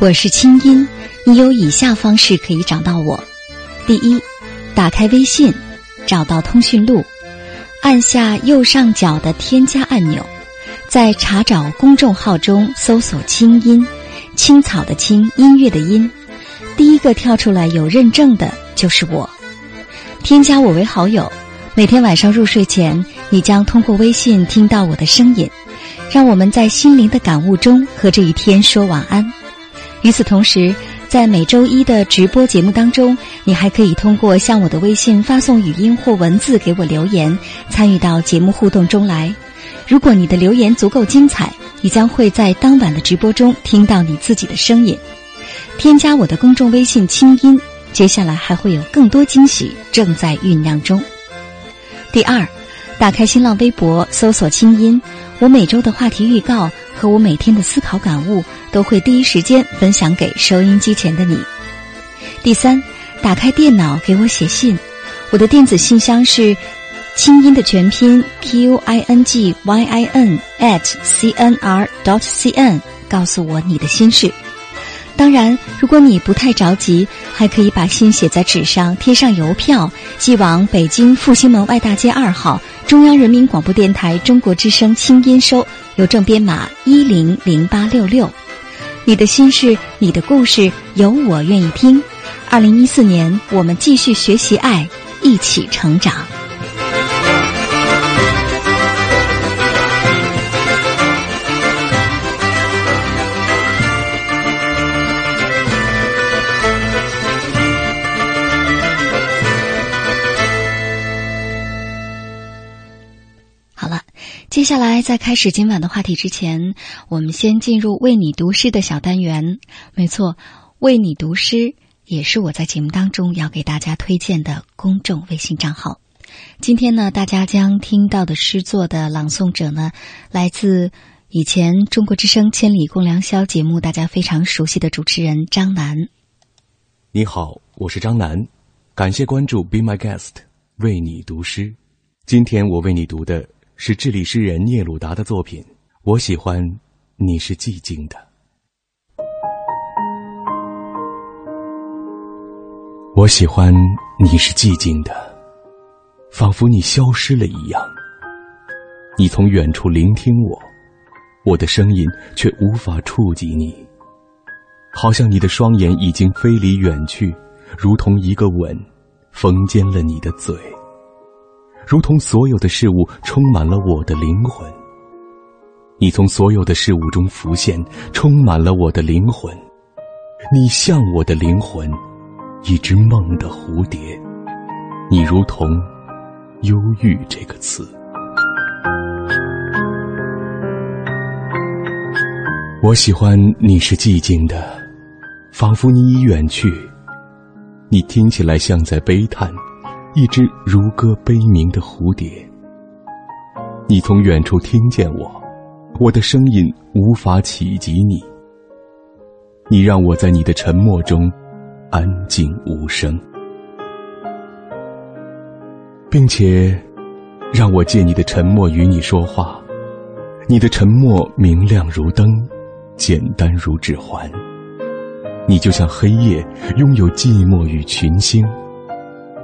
我是清音，你有以下方式可以找到我：第一，打开微信，找到通讯录，按下右上角的添加按钮。在查找公众号中搜索“清音青草”的“青”音乐的“音”，第一个跳出来有认证的就是我。添加我为好友，每天晚上入睡前，你将通过微信听到我的声音，让我们在心灵的感悟中和这一天说晚安。与此同时，在每周一的直播节目当中，你还可以通过向我的微信发送语音或文字给我留言，参与到节目互动中来。如果你的留言足够精彩，你将会在当晚的直播中听到你自己的声音。添加我的公众微信“清音”，接下来还会有更多惊喜正在酝酿中。第二，打开新浪微博搜索“清音”，我每周的话题预告和我每天的思考感悟都会第一时间分享给收音机前的你。第三，打开电脑给我写信，我的电子信箱是。清音的全拼 q i n g y i n at c n r dot c n，告诉我你的心事。当然，如果你不太着急，还可以把信写在纸上，贴上邮票，寄往北京复兴门外大街二号中央人民广播电台中国之声清音收，邮政编码一零零八六六。你的心事，你的故事，有我愿意听。二零一四年，我们继续学习爱，一起成长。接下来，在开始今晚的话题之前，我们先进入为你读诗的小单元。没错，为你读诗也是我在节目当中要给大家推荐的公众微信账号。今天呢，大家将听到的诗作的朗诵者呢，来自以前中国之声《千里共良宵》节目大家非常熟悉的主持人张楠。你好，我是张楠，感谢关注，Be My Guest，为你读诗。今天我为你读的。是智利诗人聂鲁达的作品。我喜欢，你是寂静的。我喜欢你是寂静的，仿佛你消失了一样。你从远处聆听我，我的声音却无法触及你。好像你的双眼已经飞离远去，如同一个吻，缝尖了你的嘴。如同所有的事物充满了我的灵魂，你从所有的事物中浮现，充满了我的灵魂。你像我的灵魂，一只梦的蝴蝶。你如同忧郁这个词。我喜欢你是寂静的，仿佛你已远去。你听起来像在悲叹。一只如歌悲鸣的蝴蝶，你从远处听见我，我的声音无法企及你。你让我在你的沉默中安静无声，并且让我借你的沉默与你说话。你的沉默明亮如灯，简单如指环。你就像黑夜，拥有寂寞与群星。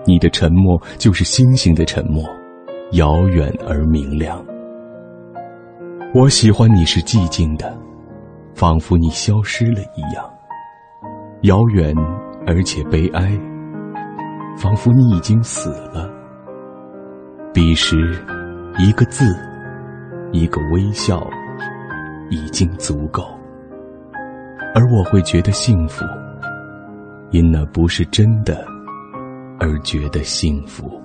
你的沉默就是星星的沉默，遥远而明亮。我喜欢你是寂静的，仿佛你消失了一样，遥远而且悲哀，仿佛你已经死了。彼时，一个字，一个微笑，已经足够。而我会觉得幸福，因那不是真的而觉得幸福。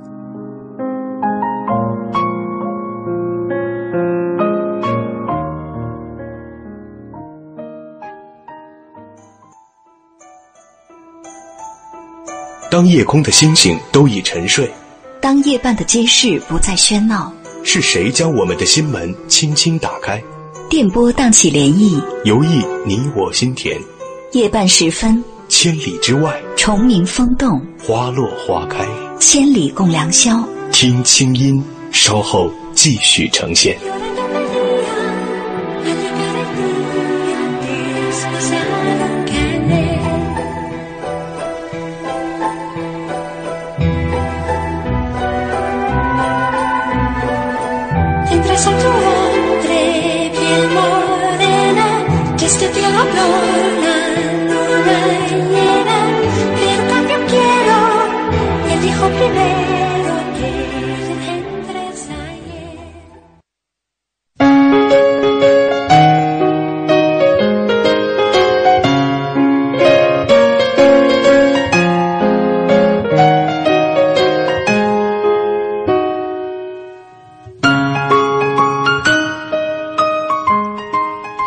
当夜空的星星都已沉睡，当夜半的街市不再喧闹，是谁将我们的心门轻轻打开？电波荡起涟漪，游弋你我心田。夜半时分，千里之外，虫鸣风动，花落花开，千里共良宵。听清音，稍后继续呈现。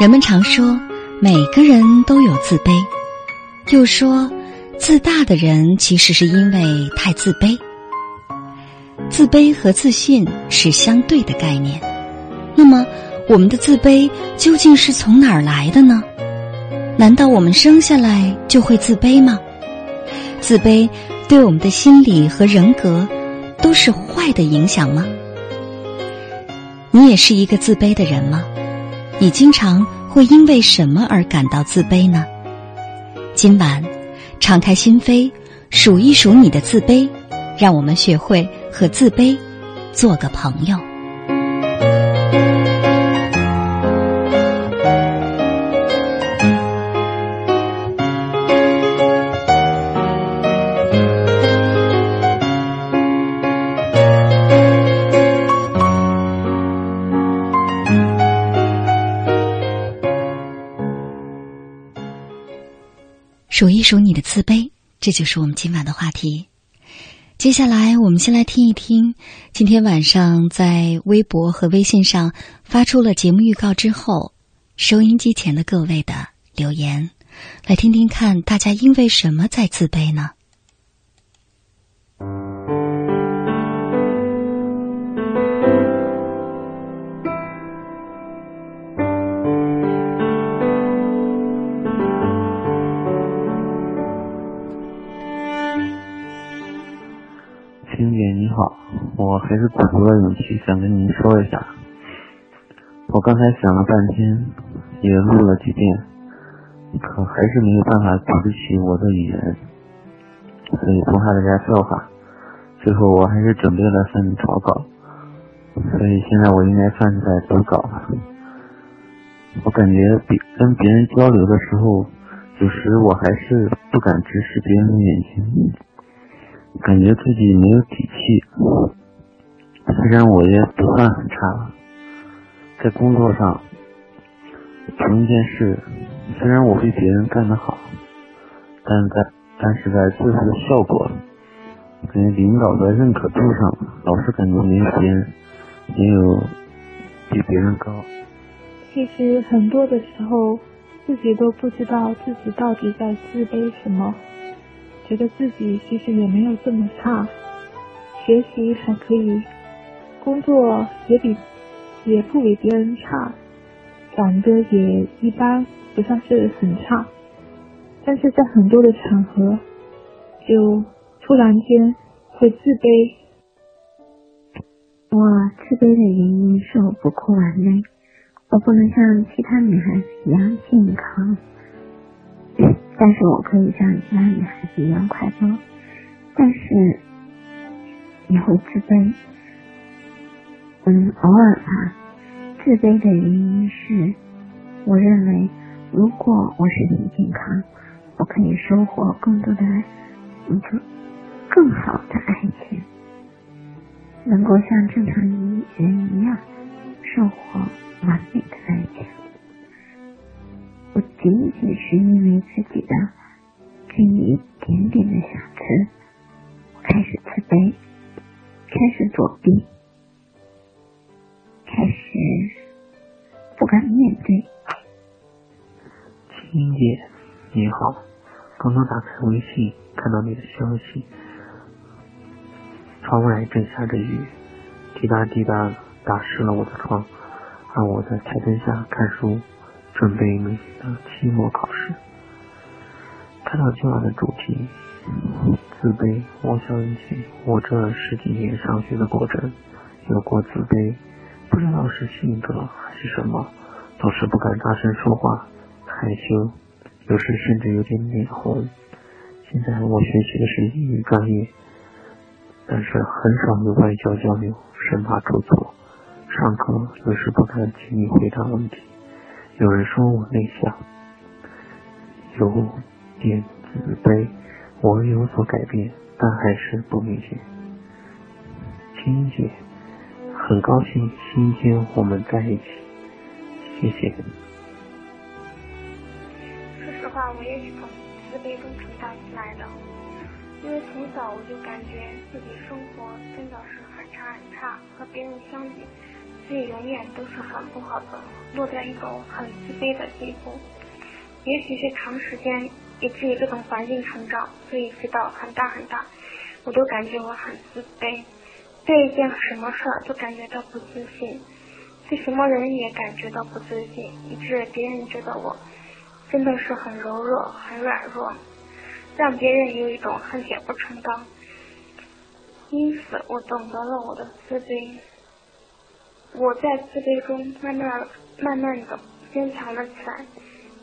人们常说，每个人都有自卑，又说，自大的人其实是因为太自卑。自卑和自信是相对的概念。那么，我们的自卑究竟是从哪儿来的呢？难道我们生下来就会自卑吗？自卑对我们的心理和人格都是坏的影响吗？你也是一个自卑的人吗？你经常会因为什么而感到自卑呢？今晚，敞开心扉，数一数你的自卑，让我们学会和自卑做个朋友。数一数你的自卑，这就是我们今晚的话题。接下来，我们先来听一听今天晚上在微博和微信上发出了节目预告之后，收音机前的各位的留言，来听听看大家因为什么在自卑呢？我还是鼓足了勇气想跟您说一下。我刚才想了半天，也录了几遍，可还是没有办法组织起我的语言，所以不怕大家笑话。最后我还是准备了份草稿，所以现在我应该算是在读稿了。我感觉比跟别人交流的时候，有时我还是不敢直视别人的眼睛。感觉自己没有底气，虽然我也不算很差，在工作上同一件事，虽然我比别人干得好，但在但是在最后的效果，感觉领导的认可度上，老是感觉没有别人没有比别人高。其实很多的时候，自己都不知道自己到底在自卑什么。觉得自己其实也没有这么差，学习还可以，工作也比也不比别人差，长得也一般，不算是很差，但是在很多的场合，就突然间会自卑。我自卑的原因是我不够完美，我不能像其他女孩子一样健康。但是我可以像其他女孩子一样快乐，但是也会自卑。嗯，偶尔吧。自卑的原因是，我认为如果我身体健康，我可以收获更多的一个更好的爱情，能够像正常人一样收获完美的爱情。我仅仅是因为自正下着雨，滴答滴答打湿了我的窗，而我在台灯下看书，准备明天的期末考试。看到今晚的主题，自卑，我想起我这十几年上学的过程，有过自卑，不知道是性格还是什么，总是不敢大声说话，害羞，有时甚至有点脸红。现在我学习的是英语专业。但是很少有外教交流，生怕出错。上课有时不敢轻易回答问题。有人说我内向，有点自卑。我有所改变，但还是不明显。青姐，很高兴今天我们在一起，谢谢。说实话，我也是从自卑中成长起来的。因为从小我就感觉自己生活真的是很差很差，和别人相比，自己永远都是很不好的，落在一种很自卑的地步。也许是长时间以至于这种环境成长，所以直到很大很大，我都感觉我很自卑，对一件什么事儿都感觉到不自信，对什么人也感觉到不自信，以致别人觉得我真的是很柔弱、很软弱。让别人有一种恨铁不成钢，因此我懂得了我的自卑。我在自卑中慢慢、慢慢的坚强了起来，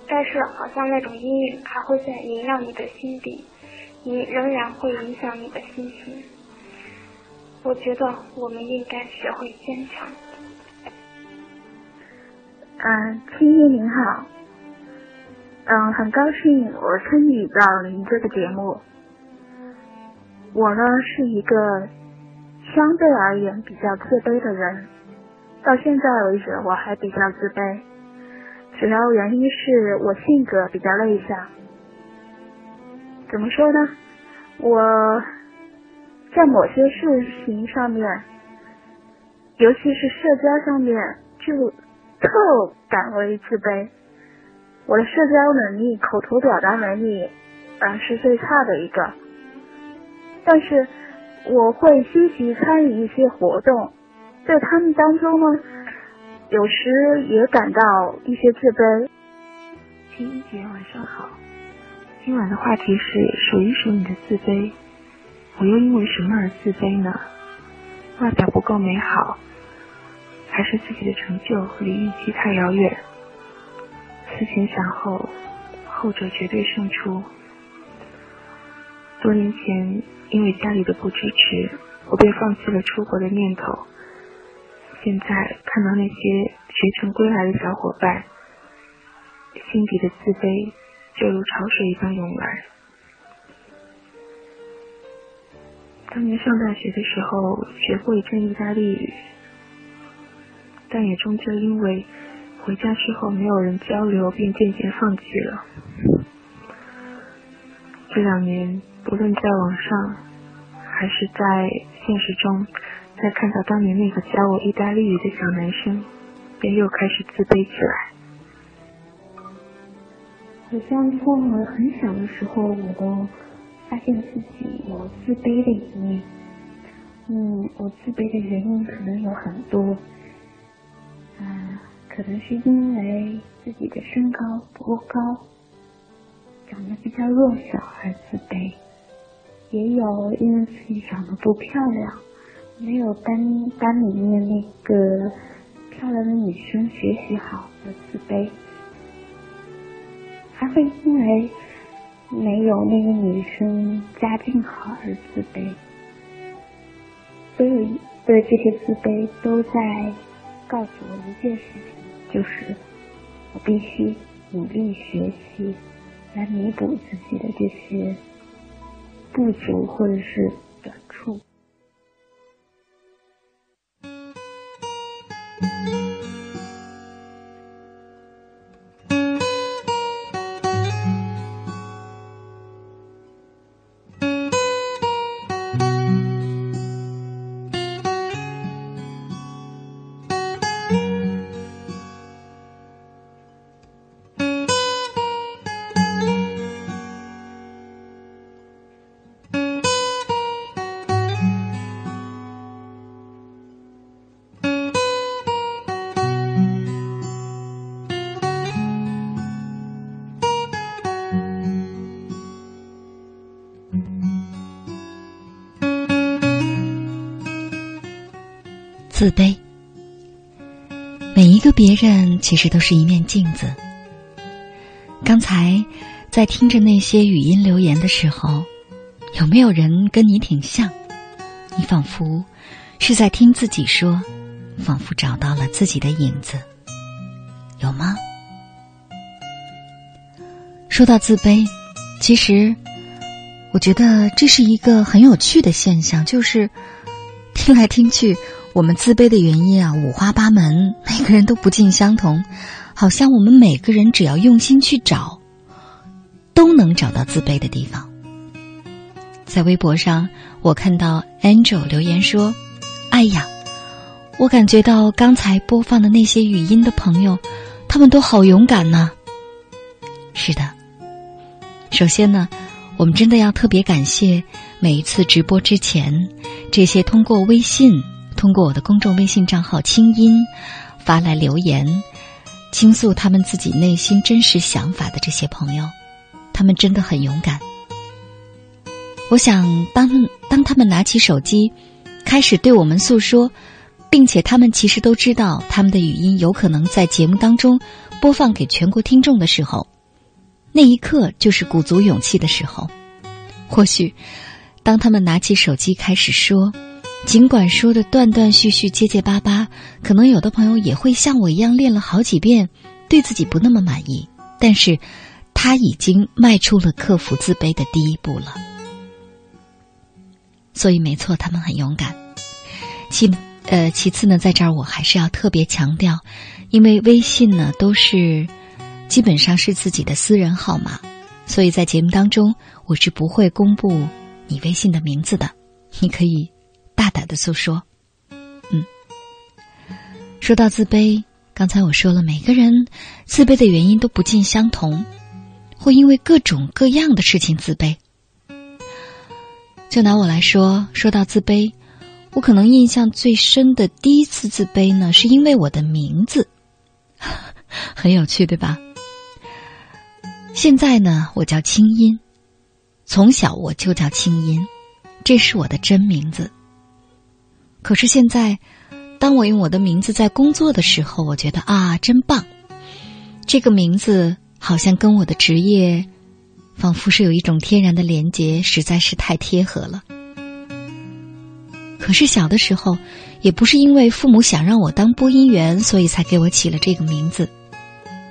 但是好像那种阴影还会在萦绕你的心底，你仍然会影响你的心情。我觉得我们应该学会坚强。嗯，青衣您好。嗯，很高兴我参与到您这个节目。我呢是一个相对而言比较自卑的人，到现在为止我还比较自卑，主要原因是我性格比较内向。怎么说呢？我在某些事情上面，尤其是社交上面，就特感为自卑。我的社交能力、口头表达能力，啊是最差的一个。但是我会积极参与一些活动，在他们当中呢，有时也感到一些自卑。青音姐晚上好，今晚的话题是数一数你的自卑。我又因为什么而自卑呢？外表不够美好，还是自己的成就离预期太遥远？思前想后，后者绝对胜出。多年前，因为家里的不支持，我便放弃了出国的念头。现在看到那些学成归来的小伙伴，心底的自卑就如潮水一般涌来。当年上大学的时候，学过一阵意大利语，但也终究因为。回家之后没有人交流，便渐渐放弃了。这两年，不论在网上还是在现实中，在看到当年那个教我意大利语的小男生，便又开始自卑起来。好像从我很小的时候，我都发现自己有自卑的一面。嗯，我自卑的原因可能有很多。啊。可能是因为自己的身高不够高，长得比较弱小而自卑，也有因为自己长得不漂亮，没有班班里面那个漂亮的女生学习好而自卑，还会因为没有那个女生家境好而自卑，所有的这些自卑都在告诉我一件事情。就是我必须努力学习，来弥补自己的这些不足或者是短处。自卑。每一个别人其实都是一面镜子。刚才在听着那些语音留言的时候，有没有人跟你挺像？你仿佛是在听自己说，仿佛找到了自己的影子，有吗？说到自卑，其实我觉得这是一个很有趣的现象，就是听来听去，我们自卑的原因啊五花八门，每个人都不尽相同，好像我们每个人只要用心去找，都能找到自卑的地方。在微博上，我看到 Angel 留言说：“哎呀，我感觉到刚才播放的那些语音的朋友，他们都好勇敢呐。”是的。首先呢，我们真的要特别感谢每一次直播之前，这些通过微信、通过我的公众微信账号“清音”发来留言，倾诉他们自己内心真实想法的这些朋友，他们真的很勇敢。我想，当当他们拿起手机，开始对我们诉说，并且他们其实都知道他们的语音有可能在节目当中播放给全国听众的时候。那一刻就是鼓足勇气的时候。或许，当他们拿起手机开始说，尽管说的断断续续、结结巴巴，可能有的朋友也会像我一样练了好几遍，对自己不那么满意。但是，他已经迈出了克服自卑的第一步了。所以，没错，他们很勇敢。其呃，其次呢，在这儿我还是要特别强调，因为微信呢都是。基本上是自己的私人号码，所以在节目当中我是不会公布你微信的名字的。你可以大胆的诉说。嗯，说到自卑，刚才我说了，每个人自卑的原因都不尽相同，会因为各种各样的事情自卑。就拿我来说，说到自卑，我可能印象最深的第一次自卑呢，是因为我的名字，很有趣，对吧？现在呢，我叫清音，从小我就叫清音，这是我的真名字。可是现在，当我用我的名字在工作的时候，我觉得啊，真棒！这个名字好像跟我的职业，仿佛是有一种天然的连结，实在是太贴合了。可是小的时候，也不是因为父母想让我当播音员，所以才给我起了这个名字。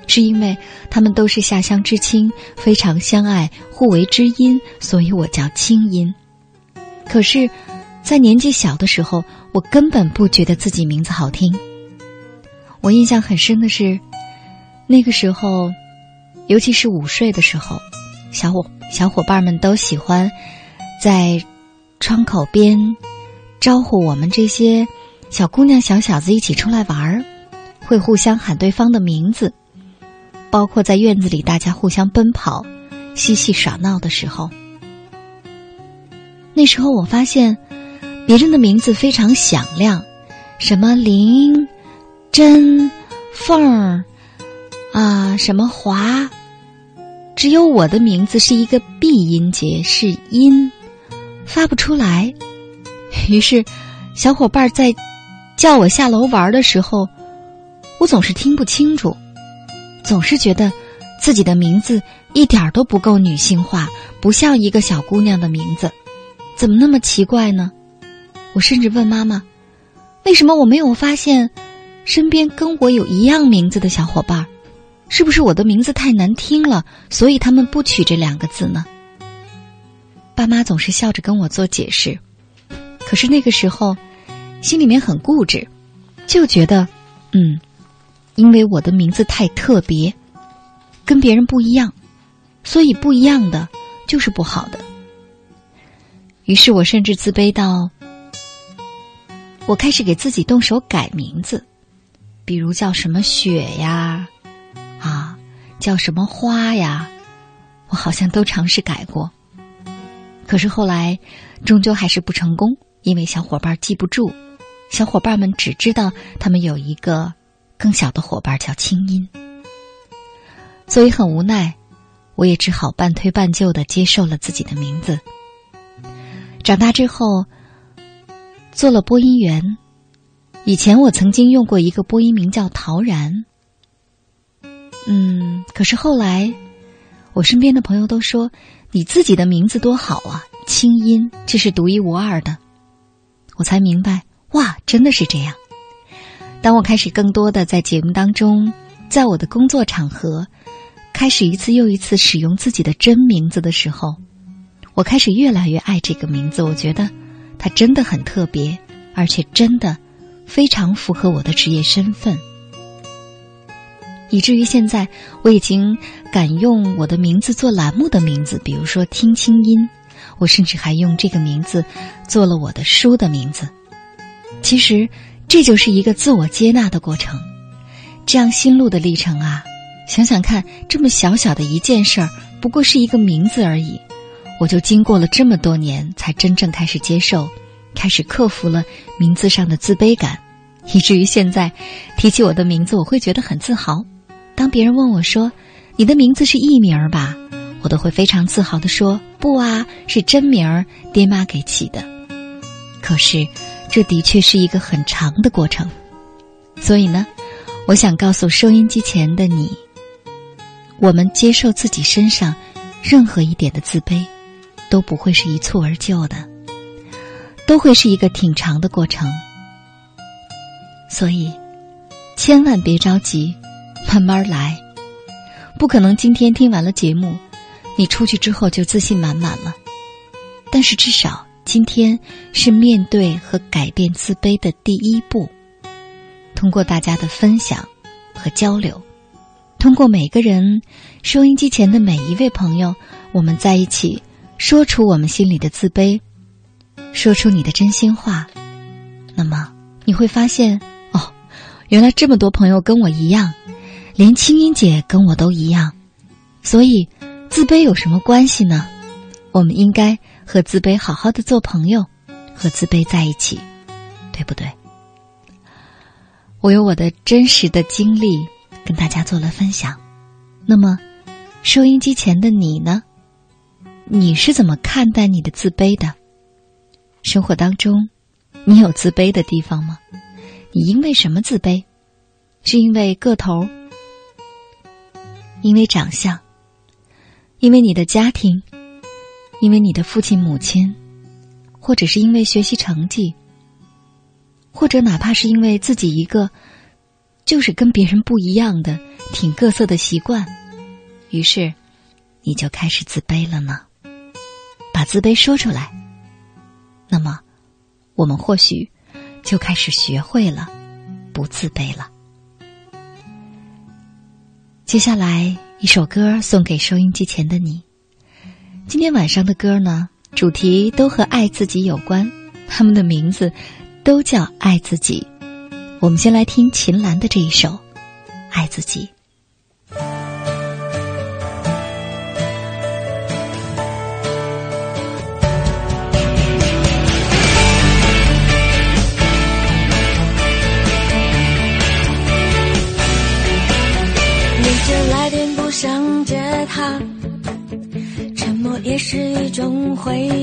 是因为他们都是下乡知青，非常相爱，互为知音，所以我叫青音。可是，在年纪小的时候，我根本不觉得自己名字好听。我印象很深的是，那个时候，尤其是午睡的时候，小伙小伙伴们都喜欢在窗口边招呼我们这些小姑娘、小小子一起出来玩儿，会互相喊对方的名字。包括在院子里，大家互相奔跑、嬉戏耍闹的时候，那时候我发现，别人的名字非常响亮，什么林、真、凤儿，啊，什么华，只有我的名字是一个闭音节，是音，发不出来。于是，小伙伴在叫我下楼玩的时候，我总是听不清楚。总是觉得自己的名字一点都不够女性化，不像一个小姑娘的名字，怎么那么奇怪呢？我甚至问妈妈：“为什么我没有发现身边跟我有一样名字的小伙伴？是不是我的名字太难听了，所以他们不取这两个字呢？”爸妈总是笑着跟我做解释，可是那个时候心里面很固执，就觉得，嗯。因为我的名字太特别，跟别人不一样，所以不一样的就是不好的。于是我甚至自卑到，我开始给自己动手改名字，比如叫什么雪呀，啊，叫什么花呀，我好像都尝试改过。可是后来，终究还是不成功，因为小伙伴记不住，小伙伴们只知道他们有一个。更小的伙伴叫清音，所以很无奈，我也只好半推半就的接受了自己的名字。长大之后，做了播音员，以前我曾经用过一个播音名叫陶然，嗯，可是后来，我身边的朋友都说你自己的名字多好啊，清音，这是独一无二的。我才明白，哇，真的是这样。当我开始更多的在节目当中，在我的工作场合，开始一次又一次使用自己的真名字的时候，我开始越来越爱这个名字。我觉得它真的很特别，而且真的。非常符合我的职业身份，以至于现在我已经敢用我的名字做栏目的名字，比如说“听清音”，我甚至还用这个名字做了我的书的名字。其实，这就是一个自我接纳的过程。这样心路的历程啊，想想看，这么小小的一件事儿，不过是一个名字而已，我就经过了这么多年，才真正开始接受。开始克服了名字上的自卑感，以至于现在提起我的名字，我会觉得很自豪。当别人问我说：“你的名字是艺名吧？”我都会非常自豪的说：“不啊，是真名儿，爹妈给起的。”可是，这的确是一个很长的过程。所以呢，我想告诉收音机前的你：，我们接受自己身上任何一点的自卑，都不会是一蹴而就的。都会是一个挺长的过程，所以千万别着急，慢慢来。不可能今天听完了节目，你出去之后就自信满满了。但是至少今天是面对和改变自卑的第一步。通过大家的分享和交流，通过每个人收音机前的每一位朋友，我们在一起说出我们心里的自卑。说出你的真心话，那么你会发现，哦，原来这么多朋友跟我一样，连青音姐跟我都一样，所以自卑有什么关系呢？我们应该和自卑好好的做朋友，和自卑在一起，对不对？我有我的真实的经历跟大家做了分享，那么收音机前的你呢？你是怎么看待你的自卑的？生活当中，你有自卑的地方吗？你因为什么自卑？是因为个头？因为长相？因为你的家庭？因为你的父亲母亲？或者是因为学习成绩？或者哪怕是因为自己一个就是跟别人不一样的挺各色的习惯，于是你就开始自卑了呢？把自卑说出来。那么，我们或许就开始学会了不自卑了。接下来一首歌送给收音机前的你。今天晚上的歌呢，主题都和爱自己有关，他们的名字都叫爱自己。我们先来听秦岚的这一首《爱自己》。回忆。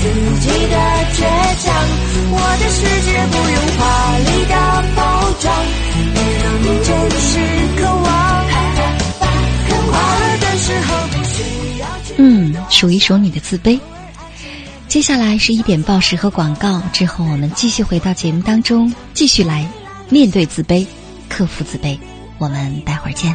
自己的倔强。我的世界不用华丽的包装，也让真实渴望。快乐的时候不需要。嗯，数一数你的自卑。接下来是一点报时和广告，之后我们继续回到节目当中，继续来面对自卑，克服自卑。我们待会儿见。